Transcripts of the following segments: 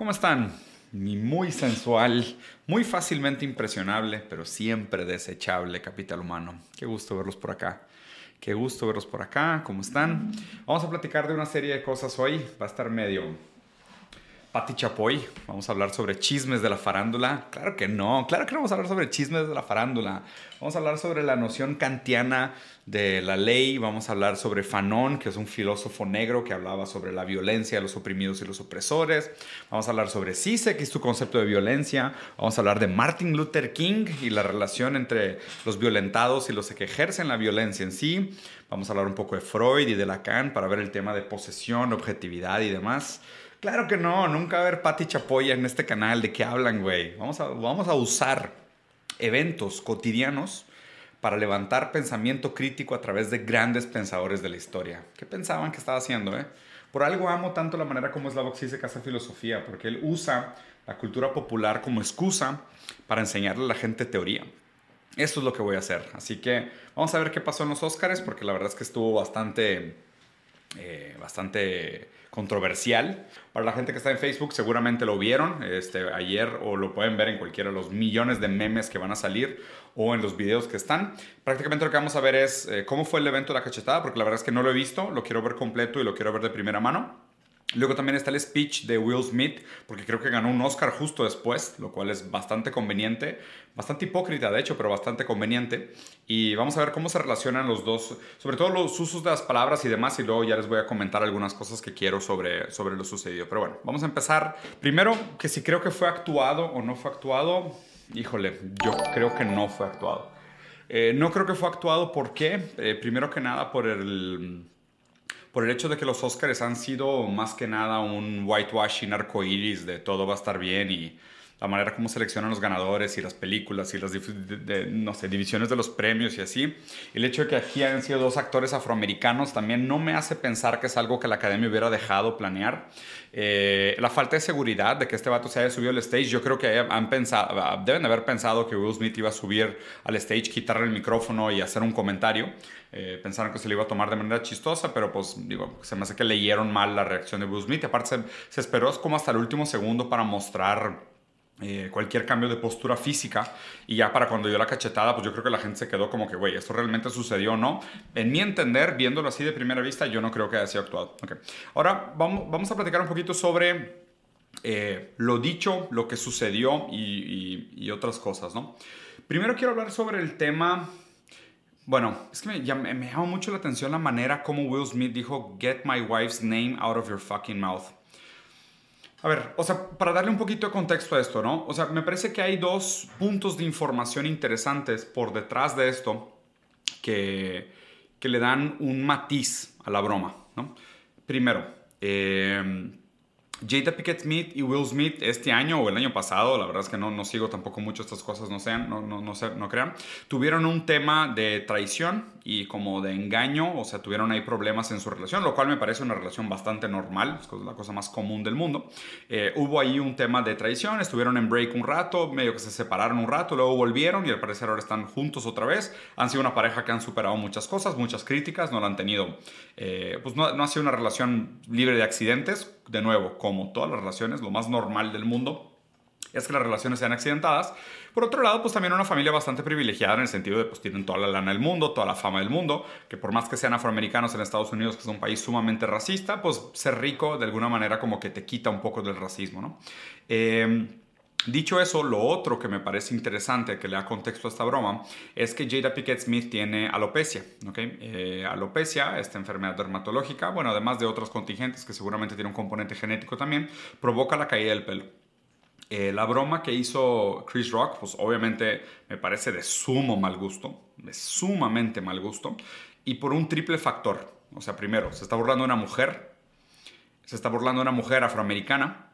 ¿Cómo están? Muy sensual, muy fácilmente impresionable, pero siempre desechable capital humano. Qué gusto verlos por acá. Qué gusto verlos por acá. ¿Cómo están? Vamos a platicar de una serie de cosas hoy. Va a estar medio Pati Chapoy, vamos a hablar sobre chismes de la farándula. Claro que no, claro que no vamos a hablar sobre chismes de la farándula. Vamos a hablar sobre la noción kantiana de la ley. Vamos a hablar sobre Fanon, que es un filósofo negro que hablaba sobre la violencia los oprimidos y los opresores. Vamos a hablar sobre CISE, que es tu concepto de violencia. Vamos a hablar de Martin Luther King y la relación entre los violentados y los que ejercen la violencia en sí. Vamos a hablar un poco de Freud y de Lacan para ver el tema de posesión, objetividad y demás. Claro que no, nunca va a haber Pati Chapoya en este canal. ¿De qué hablan, güey? Vamos a, vamos a usar eventos cotidianos para levantar pensamiento crítico a través de grandes pensadores de la historia. ¿Qué pensaban que estaba haciendo, eh? Por algo amo tanto la manera como Slavoj Zizek hace filosofía, porque él usa la cultura popular como excusa para enseñarle a la gente teoría. Eso es lo que voy a hacer. Así que vamos a ver qué pasó en los Oscars, porque la verdad es que estuvo bastante, eh, bastante controversial. Para la gente que está en Facebook seguramente lo vieron este, ayer o lo pueden ver en cualquiera de los millones de memes que van a salir o en los videos que están. Prácticamente lo que vamos a ver es eh, cómo fue el evento de la cachetada, porque la verdad es que no lo he visto, lo quiero ver completo y lo quiero ver de primera mano. Luego también está el speech de Will Smith, porque creo que ganó un Oscar justo después, lo cual es bastante conveniente, bastante hipócrita de hecho, pero bastante conveniente. Y vamos a ver cómo se relacionan los dos, sobre todo los usos de las palabras y demás, y luego ya les voy a comentar algunas cosas que quiero sobre, sobre lo sucedido. Pero bueno, vamos a empezar. Primero, que si creo que fue actuado o no fue actuado, híjole, yo creo que no fue actuado. Eh, no creo que fue actuado, ¿por qué? Eh, primero que nada por el por el hecho de que los Oscars han sido más que nada un whitewashing arcoiris de todo va a estar bien y la manera como seleccionan los ganadores y las películas y las no sé, divisiones de los premios y así. El hecho de que aquí hayan sido dos actores afroamericanos también no me hace pensar que es algo que la academia hubiera dejado planear. Eh, la falta de seguridad de que este vato se haya subido al stage, yo creo que han pensado, deben haber pensado que Will Smith iba a subir al stage, quitarle el micrófono y hacer un comentario. Eh, pensaron que se le iba a tomar de manera chistosa, pero pues digo, se me hace que leyeron mal la reacción de Will Smith. Aparte se, se esperó como hasta el último segundo para mostrar eh, cualquier cambio de postura física y ya para cuando dio la cachetada pues yo creo que la gente se quedó como que güey esto realmente sucedió o no en mi entender viéndolo así de primera vista yo no creo que haya sido actuado okay. ahora vamos, vamos a platicar un poquito sobre eh, lo dicho lo que sucedió y, otras cosas no primero quiero hablar sobre el tema bueno, es que me, me llama mucho la atención la manera como Will Smith dijo, Get my wife's name out of your fucking mouth. A ver, o sea, para darle un poquito de contexto a esto, ¿no? O sea, me parece que hay dos puntos de información interesantes por detrás de esto que, que le dan un matiz a la broma, ¿no? Primero, eh, Jada Pickett Smith y Will Smith este año o el año pasado, la verdad es que no, no sigo tampoco mucho estas cosas, no sean, no, no, no, no crean, tuvieron un tema de traición y como de engaño, o sea, tuvieron ahí problemas en su relación, lo cual me parece una relación bastante normal, es la cosa más común del mundo. Eh, hubo ahí un tema de traición, estuvieron en break un rato, medio que se separaron un rato, luego volvieron y al parecer ahora están juntos otra vez. Han sido una pareja que han superado muchas cosas, muchas críticas, no la han tenido, eh, pues no, no ha sido una relación libre de accidentes, de nuevo, como todas las relaciones, lo más normal del mundo es que las relaciones sean accidentadas. Por otro lado, pues también una familia bastante privilegiada en el sentido de pues tienen toda la lana del mundo, toda la fama del mundo, que por más que sean afroamericanos en Estados Unidos, que es un país sumamente racista, pues ser rico de alguna manera como que te quita un poco del racismo, ¿no? Eh, Dicho eso, lo otro que me parece interesante que le da contexto a esta broma es que Jada Pickett Smith tiene alopecia. ¿okay? Eh, alopecia, esta enfermedad dermatológica, bueno, además de otros contingentes que seguramente tiene un componente genético también, provoca la caída del pelo. Eh, la broma que hizo Chris Rock, pues obviamente me parece de sumo mal gusto, de sumamente mal gusto, y por un triple factor. O sea, primero, se está burlando de una mujer, se está burlando de una mujer afroamericana,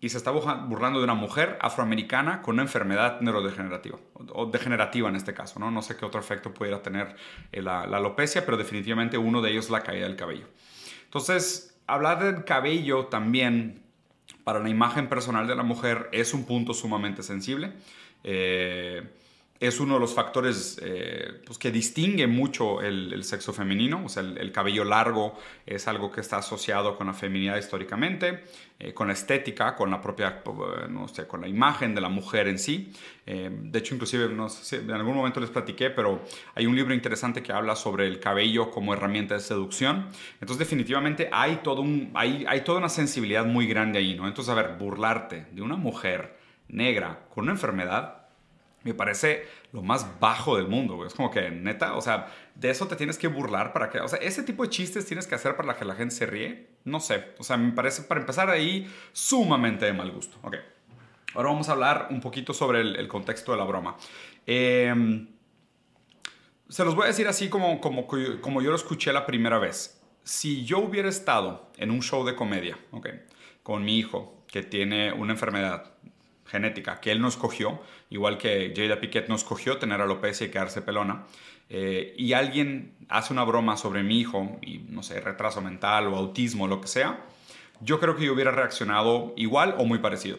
y se está burlando de una mujer afroamericana con una enfermedad neurodegenerativa, o degenerativa en este caso, ¿no? No sé qué otro efecto pudiera tener eh, la, alopecia, pero definitivamente uno de ellos es la caída del cabello. Entonces, hablar del cabello también para la imagen personal de la mujer es un punto sumamente sensible. Eh, es uno de los factores eh, pues, que distingue mucho el, sexo femenino. O sea, el, cabello largo es algo que está asociado con la feminidad históricamente, eh, con la estética, con la propia, eh, no sé, con la imagen de la mujer en sí. de hecho, inclusive, en algún momento les platiqué, pero hay un libro interesante que habla sobre el cabello como herramienta de seducción. Entonces, definitivamente hay, todo un, hay, hay toda una sensibilidad muy grande ahí, ¿no? Entonces, a ver, burlarte de una mujer negra con una enfermedad me parece lo más bajo del mundo. Es como que, neta, o sea, de eso te tienes que burlar para que, o sea, ese tipo de chistes tienes que hacer para que la gente se ríe. No sé, o sea, me parece, para empezar ahí, sumamente de mal gusto. Ok, ahora vamos a hablar un poquito sobre el, contexto de la broma. Em, se los voy a decir así como, como, como yo lo escuché la primera vez. Si yo hubiera estado en un show de comedia, ok, con mi hijo que tiene una enfermedad genética que él no escogió, igual que Jada Piquet no escogió tener alopecia y quedarse pelona, eh, y alguien hace una broma sobre mi hijo, y no sé, retraso mental o autismo, lo que sea, yo creo que yo hubiera reaccionado igual o muy parecido,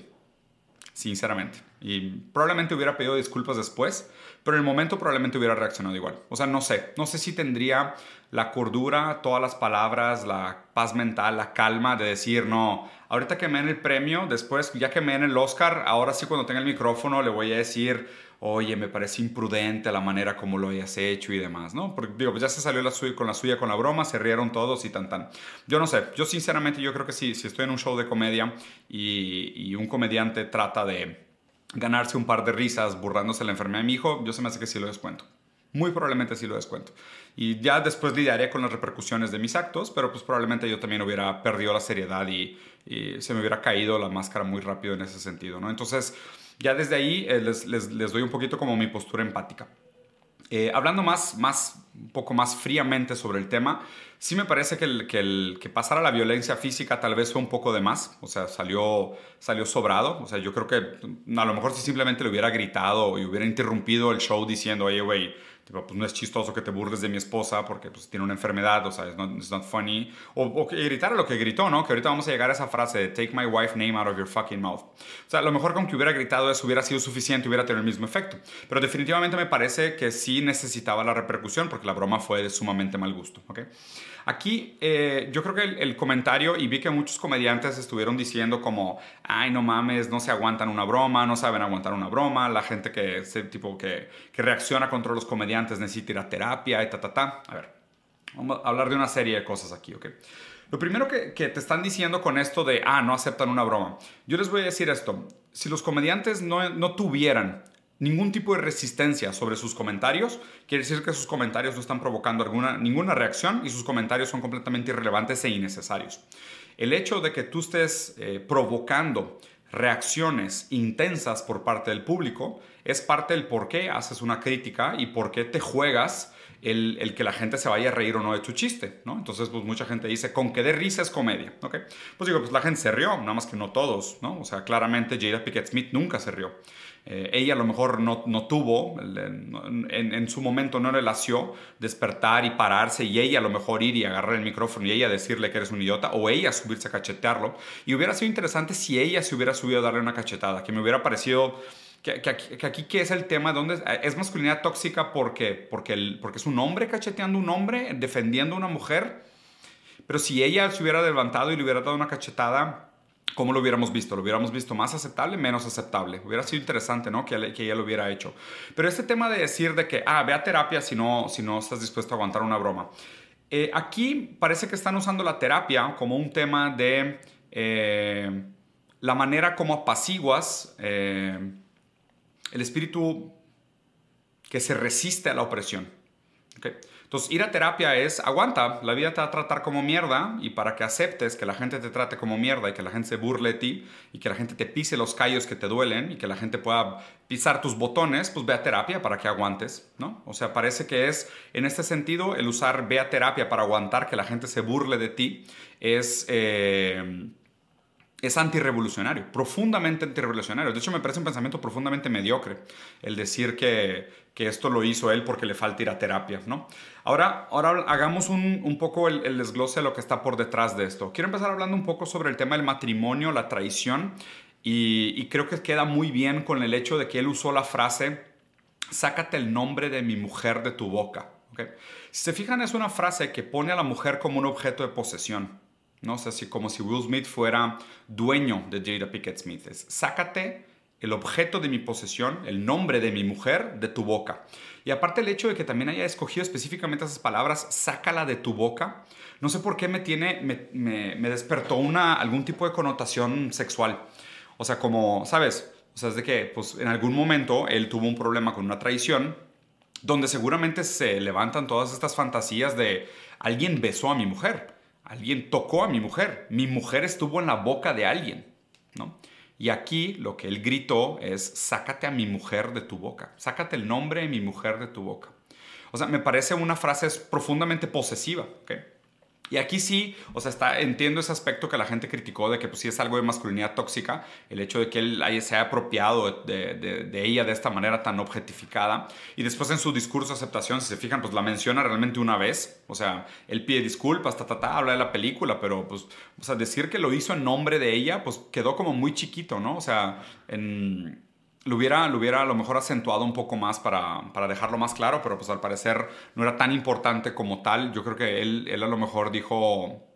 sinceramente. Y probablemente hubiera pedido disculpas después, pero en el momento probablemente hubiera reaccionado igual. O sea, no sé, no sé si tendría la cordura, todas las palabras, la paz mental, la calma de decir, no, ahorita que me den el premio, después, ya que me den el Oscar, ahora sí cuando tenga el micrófono le voy a decir, oye, me parece imprudente la manera como lo hayas hecho y demás, ¿no? Porque digo, pues ya se salió la suya, con la suya con la broma, se rieron todos y tan tan. Yo no sé, yo sinceramente yo creo que sí, si estoy en un show de comedia y, y un comediante trata de ganarse un par de risas burlándose de la enfermedad de mi hijo, yo se me hace que sí lo descuento. Muy probablemente sí lo descuento. Y ya después lidiaré con las repercusiones de mis actos, pero pues probablemente yo también hubiera perdido la seriedad y, se me hubiera caído la máscara muy rápido en ese sentido, ¿no? Entonces, ya desde ahí eh, les, les, les, doy un poquito como mi postura empática. Eh, hablando más, más, un poco más fríamente sobre el tema, sí me parece que, el, que, el, pasar a la violencia física tal vez fue un poco de más, o sea, salió, salió sobrado, o sea, yo creo que a lo mejor si simplemente le hubiera gritado y hubiera interrumpido el show diciendo, oye, güey, pues no es chistoso que te burles de mi esposa porque pues, tiene una enfermedad, o sea, it's not, not funny. O, o gritar lo que gritó, ¿no? Que ahorita vamos a llegar a esa frase de take my wife name out of your fucking mouth. O sea, a lo mejor con que hubiera gritado eso hubiera sido suficiente, hubiera tenido el mismo efecto. Pero definitivamente me parece que sí necesitaba la repercusión porque la broma fue de sumamente mal gusto, ¿ok? Aquí eh, yo creo que el, comentario, y vi que muchos comediantes estuvieron diciendo como, ay, no mames, no se aguantan una broma, no saben aguantar una broma, la gente que, ese tipo que, reacciona contra los comediantes necesita ir a terapia y ta, ta, ta. A ver, vamos a hablar de una serie de cosas aquí, ¿ok? Lo primero que, que, te están diciendo con esto de, ah, no aceptan una broma. Yo les voy a decir esto. Si los comediantes no, no tuvieran ningún tipo de resistencia sobre sus comentarios, quiere decir que sus comentarios no están provocando alguna, ninguna reacción y sus comentarios son completamente irrelevantes e innecesarios. El hecho de que tú estés eh, provocando reacciones intensas por parte del público es parte del por qué haces una crítica y por qué te juegas el, que la gente se vaya a reír o no de tu chiste, ¿no? Entonces, pues mucha gente dice, con que de risa es comedia, ¿ok? Pues digo, pues la gente se rió, nada más que no todos, ¿no? O sea, claramente Jada Pickett Smith nunca se rió. Eh, ella a lo mejor no, no tuvo, en, su momento no le lació despertar y pararse y ella a lo mejor ir y agarrar el micrófono y ella decirle que eres un idiota o ella subirse a cachetearlo. Y hubiera sido interesante si ella se hubiera subido a darle una cachetada, que me hubiera parecido que, aquí, ¿qué es el tema? ¿Dónde es masculinidad tóxica porque, porque, porque es un hombre cacheteando a un hombre, defendiendo a una mujer? Pero si ella se hubiera levantado y le hubiera dado una cachetada, ¿cómo lo hubiéramos visto? ¿Lo hubiéramos visto más aceptable, menos aceptable? Hubiera sido interesante, ¿no? Que, ella lo hubiera hecho. Pero este tema de decir de que, ah, ve terapia si no, si no estás dispuesto a aguantar una broma. Eh, aquí parece que están usando la terapia como un tema de eh, la manera como apaciguas eh, el espíritu que se resiste a la opresión. Entonces, ir a terapia es, aguanta, la vida te va a tratar como mierda y para que aceptes que la gente te trate como mierda y que la gente se burle de ti y que la gente te pise los callos que te duelen y que la gente pueda pisar tus botones, pues ve a terapia para que aguantes, ¿no? O sea, parece que es, en este sentido, el usar ve a terapia para aguantar que la gente se burle de ti es... Eh, es antirrevolucionario, profundamente antirrevolucionario. De hecho, me parece un pensamiento profundamente mediocre el decir que, que esto lo hizo él porque le falta ir a terapia, ¿no? Ahora, ahora hagamos un, un poco el, desglose de lo que está por detrás de esto. Quiero empezar hablando un poco sobre el tema del matrimonio, la traición, y creo que queda muy bien con el hecho de que él usó la frase sácate el nombre de mi mujer de tu boca. Si se fijan, es una frase que pone a la mujer como un objeto de posesión. ¿No? sé si como si Will Smith fuera dueño de Jada Pickett Smith. Es, sácate el objeto de mi posesión, el nombre de mi mujer, de tu boca. Y aparte el hecho de que también haya escogido específicamente esas palabras, sácala de tu boca, no sé por qué me tiene, me, me, despertó una, algún tipo de connotación sexual. O sea, como, ¿sabes? O sea, es de que, pues, en algún momento él tuvo un problema con una traición donde seguramente se levantan todas estas fantasías de alguien besó a mi mujer, alguien tocó a mi mujer, mi mujer estuvo en la boca de alguien, ¿no? Y aquí lo que él gritó es, sácate a mi mujer de tu boca, sácate el nombre de mi mujer de tu boca. O sea, me parece una frase profundamente posesiva. Y aquí sí, o sea, está, entiendo ese aspecto que la gente criticó de que pues sí es algo de masculinidad tóxica, el hecho de que él se haya apropiado de, de, ella de esta manera tan objetificada. Y después en su discurso de aceptación, si se fijan, pues la menciona realmente una vez. O sea, él pide disculpas, ta, ta, ta, habla de la película, pero pues, o sea, decir que lo hizo en nombre de ella, pues quedó como muy chiquito, ¿no? O sea, en lo hubiera, lo hubiera a lo mejor acentuado un poco más para, para, dejarlo más claro, pero pues al parecer no era tan importante como tal. Yo creo que él, él a lo mejor dijo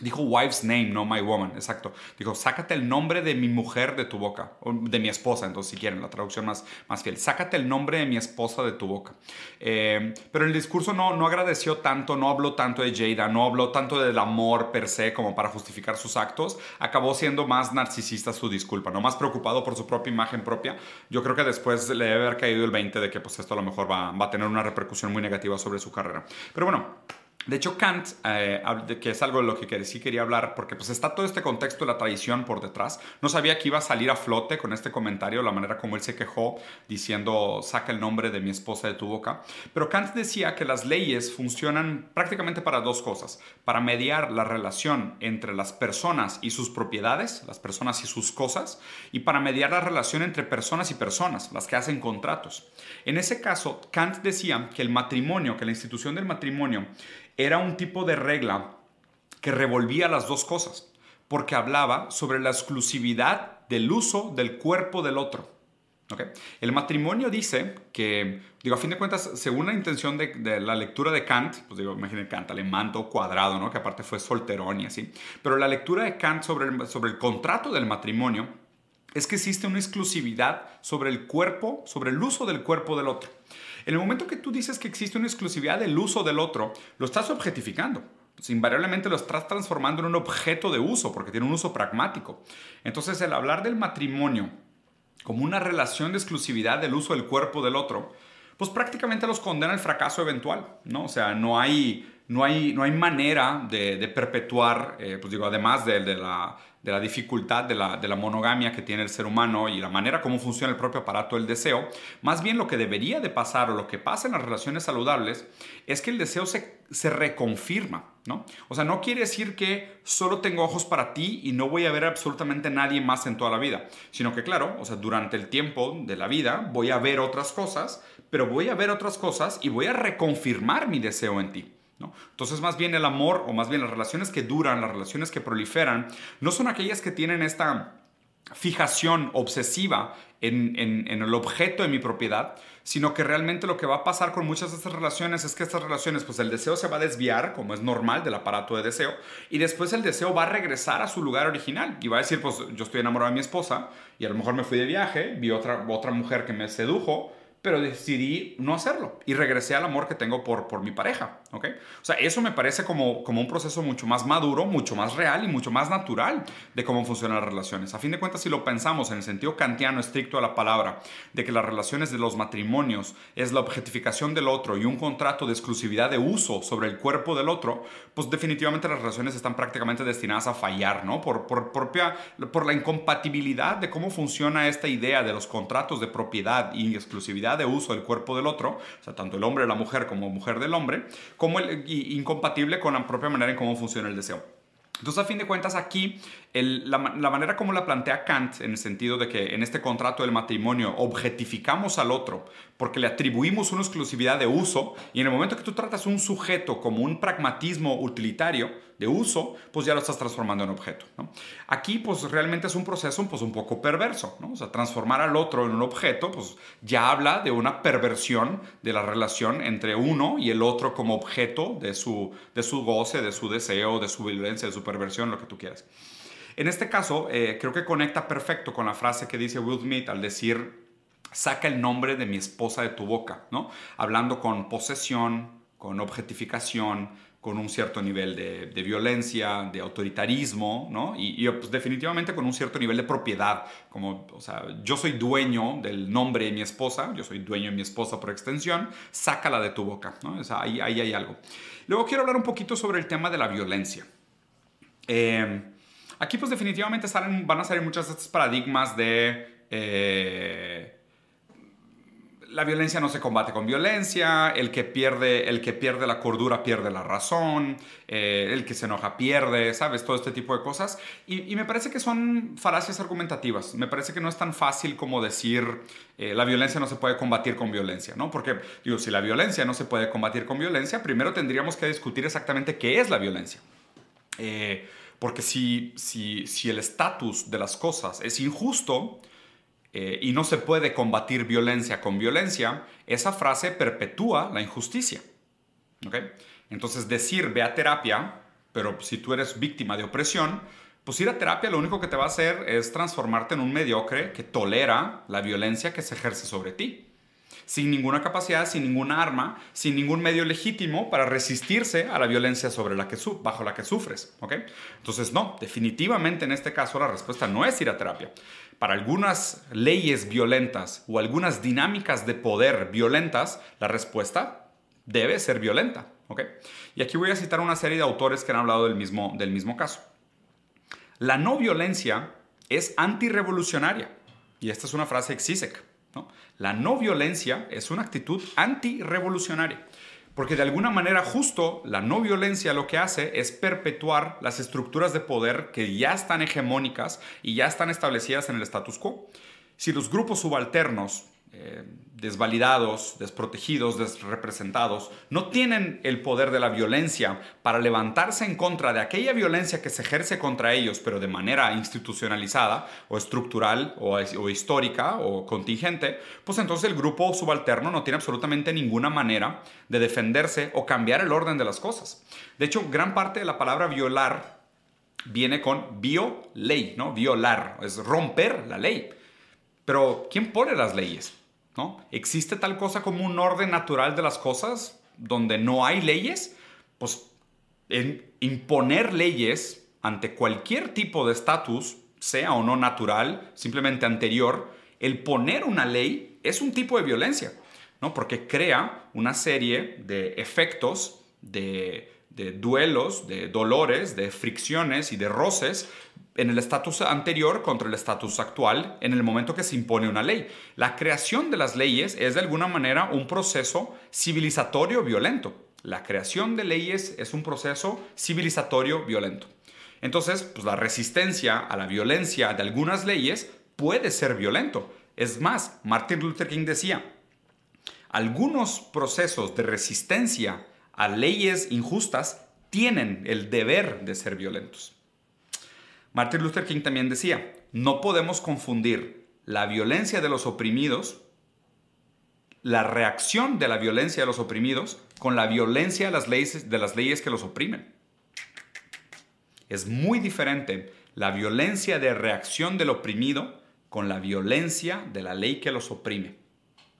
Dijo wife's name, no my woman, exacto. Dijo, sácate el nombre de mi mujer de tu boca, de mi esposa, entonces si quieren, la traducción más, más fiel. Sácate el nombre de mi esposa de tu boca. Eh, pero el discurso no, no agradeció tanto, no habló tanto de Jada, no habló tanto del amor per se como para justificar sus actos. Acabó siendo más narcisista su disculpa, no más preocupado por su propia imagen propia. Yo creo que después le debe haber caído el 20 de que pues esto a lo mejor va, va a tener una repercusión muy negativa sobre su carrera. Pero bueno, de hecho, Kant, eh, que es algo de lo que sí quería hablar, porque pues está todo este contexto de la tradición por detrás. No sabía que iba a salir a flote con este comentario, la manera como él se quejó, diciendo, saca el nombre de mi esposa de tu boca. Pero Kant decía que las leyes funcionan prácticamente para dos cosas. Para mediar la relación entre las personas y sus propiedades, las personas y sus cosas, y para mediar la relación entre personas y personas, las que hacen contratos. En ese caso, Kant decía que el matrimonio, que la institución del matrimonio, era un tipo de regla que revolvía las dos cosas, porque hablaba sobre la exclusividad del uso del cuerpo del otro. El matrimonio dice que, digo, a fin de cuentas, según la intención de, la lectura de Kant, pues digo, imaginen Kant, alemán todo cuadrado, ¿no? que aparte fue solterón y así, pero la lectura de Kant sobre el, sobre el contrato del matrimonio es que existe una exclusividad sobre el cuerpo, sobre el uso del cuerpo del otro. En el momento que tú dices que existe una exclusividad del uso del otro, lo estás objetificando. Pues, invariablemente lo estás transformando en un objeto de uso porque tiene un uso pragmático. Entonces el hablar del matrimonio como una relación de exclusividad del uso del cuerpo del otro, pues prácticamente los condena al fracaso eventual, ¿no? O sea, no hay, no hay, no hay manera de, perpetuar, eh, pues digo, además de, de la de la dificultad de la, de la, monogamia que tiene el ser humano y la manera como funciona el propio aparato del deseo, más bien lo que debería de pasar o lo que pasa en las relaciones saludables es que el deseo se, se reconfirma, ¿no? O sea, no quiere decir que solo tengo ojos para ti y no voy a ver absolutamente nadie más en toda la vida, sino que claro, o sea, durante el tiempo de la vida voy a ver otras cosas, pero voy a ver otras cosas y voy a reconfirmar mi deseo en ti. Entonces, más bien el amor, o más bien las relaciones que duran, las relaciones que proliferan, no son aquellas que tienen esta fijación obsesiva en, el objeto de mi propiedad, sino que realmente lo que va a pasar con muchas de estas relaciones es que estas relaciones, pues el deseo se va a desviar, como es normal del aparato de deseo, y después el deseo va a regresar a su lugar original y va a decir, pues yo estoy enamorado de mi esposa y a lo mejor me fui de viaje, vi otra, otra mujer que me sedujo, pero decidí no hacerlo y regresé al amor que tengo por, por mi pareja, ¿ok? O sea, eso me parece como, como un proceso mucho más maduro, mucho más real y mucho más natural de cómo funcionan las relaciones. A fin de cuentas, si lo pensamos en el sentido kantiano estricto de la palabra, de que las relaciones de los matrimonios es la objetificación del otro y un contrato de exclusividad de uso sobre el cuerpo del otro, pues definitivamente las relaciones están prácticamente destinadas a fallar, ¿no? Por, por, propia, por la incompatibilidad de cómo funciona esta idea de los contratos de propiedad y exclusividad de uso del cuerpo del otro, o sea, tanto el hombre de la mujer como mujer del hombre, incompatible con la propia manera en cómo funciona el deseo. Entonces, a fin de cuentas, aquí la, manera como la plantea Kant, en el sentido de que en este contrato del matrimonio objetificamos al otro porque le atribuimos una exclusividad de uso, y en el momento que tú tratas un sujeto como un pragmatismo utilitario, de uso, pues ya lo estás transformando en objeto. Aquí pues realmente es un proceso pues, un poco perverso. O sea, transformar al otro en un objeto pues ya habla de una perversión de la relación entre uno y el otro como objeto de su, de su goce, de su deseo, de su violencia, de su perversión, lo que tú quieras. En este caso, eh, creo que conecta perfecto con la frase que dice Will Smith al decir, saca el nombre de mi esposa de tu boca, ¿no? Hablando con posesión, con objetificación, con un cierto nivel de, violencia, de autoritarismo, ¿no? Y, pues, definitivamente con un cierto nivel de propiedad, como, o sea, yo soy dueño del nombre de mi esposa, yo soy dueño de mi esposa por extensión, sácala de tu boca, ¿no? O sea, ahí, ahí hay algo. Luego quiero hablar un poquito sobre el tema de la violencia. Eh, aquí pues definitivamente salen, van a salir muchos de estos paradigmas de... Eh, la violencia no se combate con violencia, el que pierde, el que pierde la cordura pierde la razón, eh, el que se enoja pierde, ¿sabes? Todo este tipo de cosas. Y, me parece que son falacias argumentativas. Me parece que no es tan fácil como decir eh, la violencia no se puede combatir con violencia, ¿no? Porque, digo, si la violencia no se puede combatir con violencia, primero tendríamos que discutir exactamente qué es la violencia. Eh, porque si, si, si el estatus de las cosas es injusto, eh, y no se puede combatir violencia con violencia, esa frase perpetúa la injusticia. Entonces decir ve a terapia, pero si tú eres víctima de opresión, pues ir a terapia lo único que te va a hacer es transformarte en un mediocre que tolera la violencia que se ejerce sobre ti sin ninguna capacidad, sin ninguna arma, sin ningún medio legítimo para resistirse a la violencia sobre la que bajo la que sufres. Entonces, no, definitivamente en este caso la respuesta no es ir a terapia. Para algunas leyes violentas o algunas dinámicas de poder violentas, la respuesta debe ser violenta. Y aquí voy a citar una serie de autores que han hablado del mismo, del mismo caso. La no violencia es antirrevolucionaria. Y esta es una frase de Zizek. La no violencia es una actitud antirrevolucionaria, porque de alguna manera justo la no violencia lo que hace es perpetuar las estructuras de poder que ya están hegemónicas y ya están establecidas en el status quo. Si los grupos subalternos eh, desvalidados, desprotegidos, desrepresentados, no tienen el poder de la violencia para levantarse en contra de aquella violencia que se ejerce contra ellos, pero de manera institucionalizada o estructural o, o histórica o contingente, pues entonces el grupo subalterno no tiene absolutamente ninguna manera de defenderse o cambiar el orden de las cosas. De hecho, gran parte de la palabra violar viene con bio-ley, ¿no? Violar, es romper la ley. Pero, ¿quién pone las leyes? ¿No? ¿Existe tal cosa como un orden natural de las cosas donde no hay leyes? Pues imponer leyes ante cualquier tipo de estatus, sea o no natural, simplemente anterior, el poner una ley es un tipo de violencia, ¿no? Porque crea una serie de efectos, de, de duelos, de dolores, de fricciones y de roces en el estatus anterior contra el estatus actual en el momento que se impone una ley. La creación de las leyes es de alguna manera un proceso civilizatorio violento. La creación de leyes es un proceso civilizatorio violento. Entonces, pues la resistencia a la violencia de algunas leyes puede ser violento. Es más, Martin Luther King decía, algunos procesos de resistencia a leyes injustas tienen el deber de ser violentos. Martin Luther King también decía, no podemos confundir la violencia de los oprimidos, la reacción de la violencia de los oprimidos, con la violencia de las leyes, de las leyes que los oprimen. Es muy diferente la violencia de reacción del oprimido con la violencia de la ley que los oprime.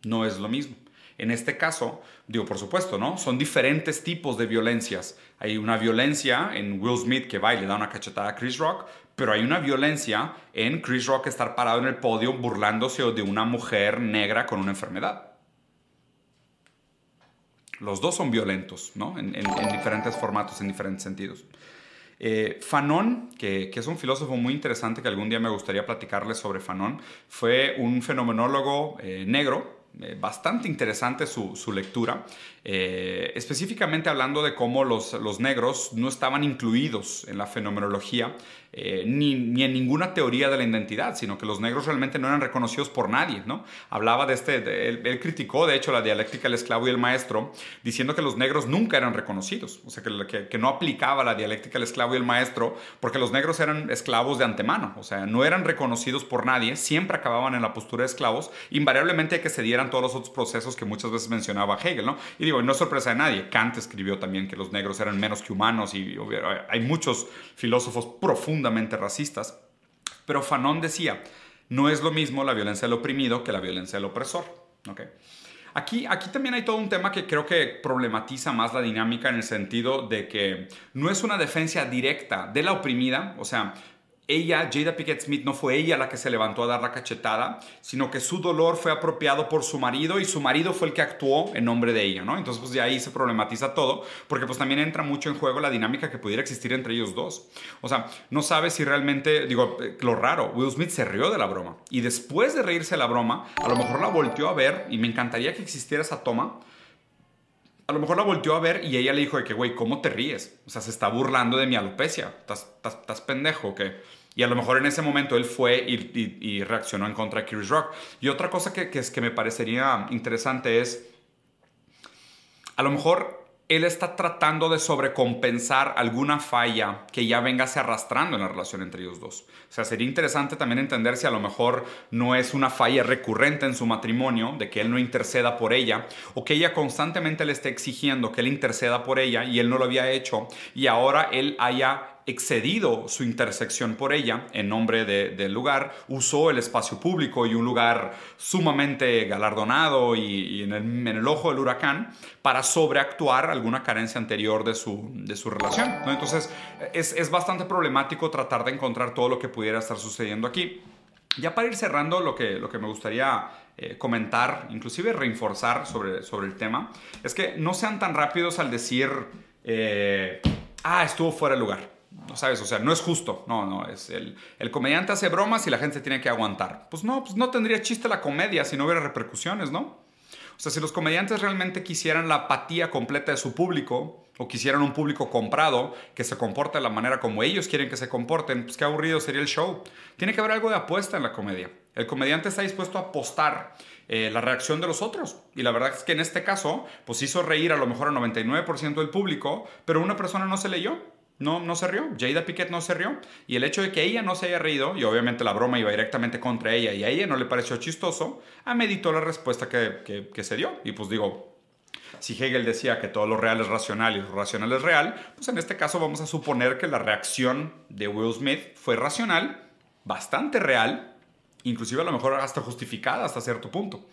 No es lo mismo. En este caso, digo, por supuesto, ¿no? Son diferentes tipos de violencias. Hay una violencia en Will Smith que va y le da una cachetada a Chris Rock, pero hay una violencia en Chris Rock estar parado en el podio burlándose de una mujer negra con una enfermedad. Los dos son violentos, ¿no? En, diferentes formatos, en diferentes sentidos. Eh, Fanon, que, es un filósofo muy interesante que algún día me gustaría platicarles sobre Fanon, fue un fenomenólogo eh, negro bastante interesante su, lectura, eh, específicamente hablando de cómo los, negros no estaban incluidos en la fenomenología eh, ni, en ninguna teoría de la identidad, sino que los negros realmente no eran reconocidos por nadie, ¿no? Hablaba de este, él, criticó de hecho la dialéctica del esclavo y el maestro, diciendo que los negros nunca eran reconocidos, o sea, que, no aplicaba la dialéctica del esclavo y el maestro, porque los negros eran esclavos de antemano, o sea, no eran reconocidos por nadie, siempre acababan en la postura de esclavos, invariablemente que se dieran todos los otros procesos que muchas veces mencionaba Hegel, ¿no? Y digo, no es sorpresa de nadie, Kant escribió también que los negros eran menos que humanos y hay muchos filósofos profundamente racistas, pero Fanon decía, no es lo mismo la violencia del oprimido que la violencia del opresor. Aquí, aquí también hay todo un tema que creo que problematiza más la dinámica en el sentido de que no es una defensa directa de la oprimida, o sea, ella, Jada Pickett Smith, no fue ella la que se levantó a dar la cachetada, sino que su dolor fue apropiado por su marido y su marido fue el que actuó en nombre de ella, ¿no? Entonces, pues de ahí se problematiza todo, porque pues también entra mucho en juego la dinámica que pudiera existir entre ellos dos. O sea, no sabes si realmente, digo, eh, lo raro, Will Smith se rió de la broma y después de reírse de la broma, a lo mejor la volteó a ver y me encantaría que existiera esa toma a lo mejor la volteó a ver y ella le dijo de que, güey, ¿cómo te ríes? O sea, se está burlando de mi alopecia. ¿Estás, estás, pendejo o? Y a lo mejor en ese momento él fue y, reaccionó en contra de Chris Rock. Y otra cosa que, que, es, que me parecería interesante es, a lo mejor él está tratando de sobrecompensar alguna falla que ya vengase arrastrando en la relación entre ellos dos. O sea, sería interesante también entender si a lo mejor no es una falla recurrente en su matrimonio, de que él no interceda por ella, o que ella constantemente le esté exigiendo que él interceda por ella y él no lo había hecho, y ahora él haya excedido su intersección por ella en nombre del lugar, usó el espacio público y un lugar sumamente galardonado y, en, el, ojo del huracán para sobreactuar alguna carencia anterior de su, de su relación. Entonces es, bastante problemático tratar de encontrar todo lo que pudiera estar sucediendo aquí. Ya para ir cerrando, lo que, lo que me gustaría eh, comentar, inclusive reforzar sobre, sobre el tema, es que no sean tan rápidos al decir, eh, ah, estuvo fuera de lugar. No sabes, o sea, no es justo. No, no, es el, el comediante hace bromas y la gente tiene que aguantar. Pues no, pues no tendría chiste la comedia si no hubiera repercusiones, ¿no? O sea, si los comediantes realmente quisieran la apatía completa de su público o quisieran un público comprado que se comporte de la manera como ellos quieren que se comporten, pues qué aburrido sería el show. Tiene que haber algo de apuesta en la comedia. El comediante está dispuesto a apostar eh, la reacción de los otros. Y la verdad es que en este caso, pues hizo reír a lo mejor al 99% del público, pero una persona no se leyó no, no se rió. Jada Pickett no se rió. Y el hecho de que ella no se haya reído, y obviamente la broma iba directamente contra ella y a ella no le pareció chistoso, meditó la respuesta que, que, se dio. Y pues digo, si Hegel decía que todo lo real es racional y lo racional es real, pues en este caso vamos a suponer que la reacción de Will Smith fue racional, bastante real, inclusive a lo mejor hasta justificada hasta cierto punto.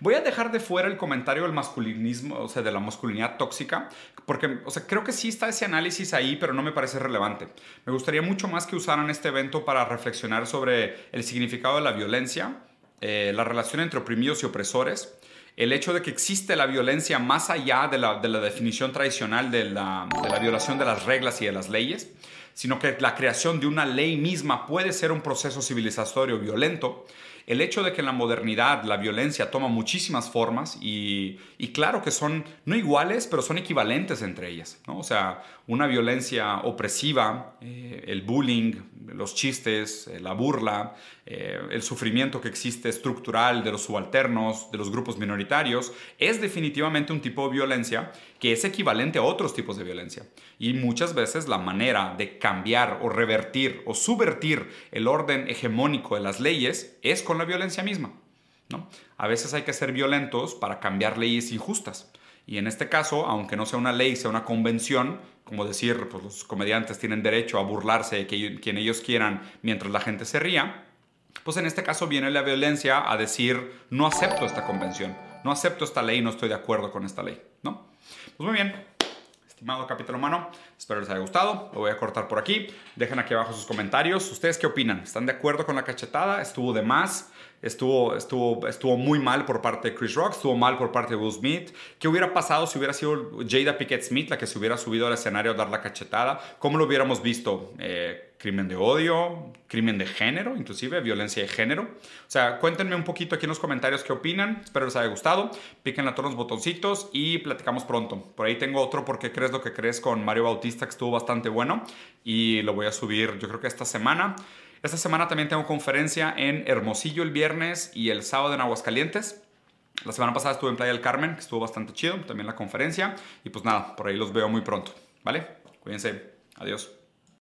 Voy a dejar de fuera el comentario del masculinismo, o sea, de la masculinidad tóxica, porque, o sea, creo que sí está ese análisis ahí, pero no me parece relevante. Me gustaría mucho más que usaran este evento para reflexionar sobre el significado de la violencia, eh, la relación entre oprimidos y opresores, el hecho de que existe la violencia más allá de la, definición tradicional de la, de la violación de las reglas y de las leyes, sino que la creación de una ley misma puede ser un proceso civilizatorio violento el hecho de que en la modernidad la violencia toma muchísimas formas y, claro que son no iguales, pero son equivalentes entre ellas. ¿no? O sea, una violencia opresiva, eh, el bullying, los chistes, eh, la burla, eh, el sufrimiento que existe estructural de los subalternos, de los grupos minoritarios, es definitivamente un tipo de violencia que es equivalente a otros tipos de violencia. Y muchas veces la manera de cambiar o revertir o subvertir el orden hegemónico de las leyes es con la violencia misma. ¿no? A veces hay que ser violentos para cambiar leyes injustas. Y en este caso, aunque no sea una ley, sea una convención, como decir, pues los comediantes tienen derecho a burlarse de quien ellos quieran mientras la gente se ría, pues en este caso viene la violencia a decir, no acepto esta convención, no acepto esta ley, no estoy de acuerdo con esta ley, ¿no? Pues muy bien, estimado capítulo humano, espero les haya gustado, lo voy a cortar por aquí, dejen aquí abajo sus comentarios, ¿ustedes qué opinan? ¿Están de acuerdo con la cachetada? ¿Estuvo de más? Estuvo, estuvo, estuvo muy mal por parte de Chris Rock, estuvo mal por parte de Will Smith. ¿Qué hubiera pasado si hubiera sido Jada Pickett Smith la que se hubiera subido al escenario a dar la cachetada? ¿Cómo lo hubiéramos visto? Eh, crimen de odio, crimen de género, inclusive violencia de género. O sea, cuéntenme un poquito aquí en los comentarios qué opinan. Espero les haya gustado. Píquenle a todos los botoncitos y platicamos pronto. Por ahí tengo otro porque crees lo que crees con Mario Bautista que estuvo bastante bueno y lo voy a subir yo creo que esta semana. Esta semana también tengo conferencia en Hermosillo el viernes y el sábado en Aguascalientes. La semana pasada estuve en Playa del Carmen, que estuvo bastante chido, también la conferencia. Y pues nada, por ahí los veo muy pronto, ¿vale? Cuídense. Adiós.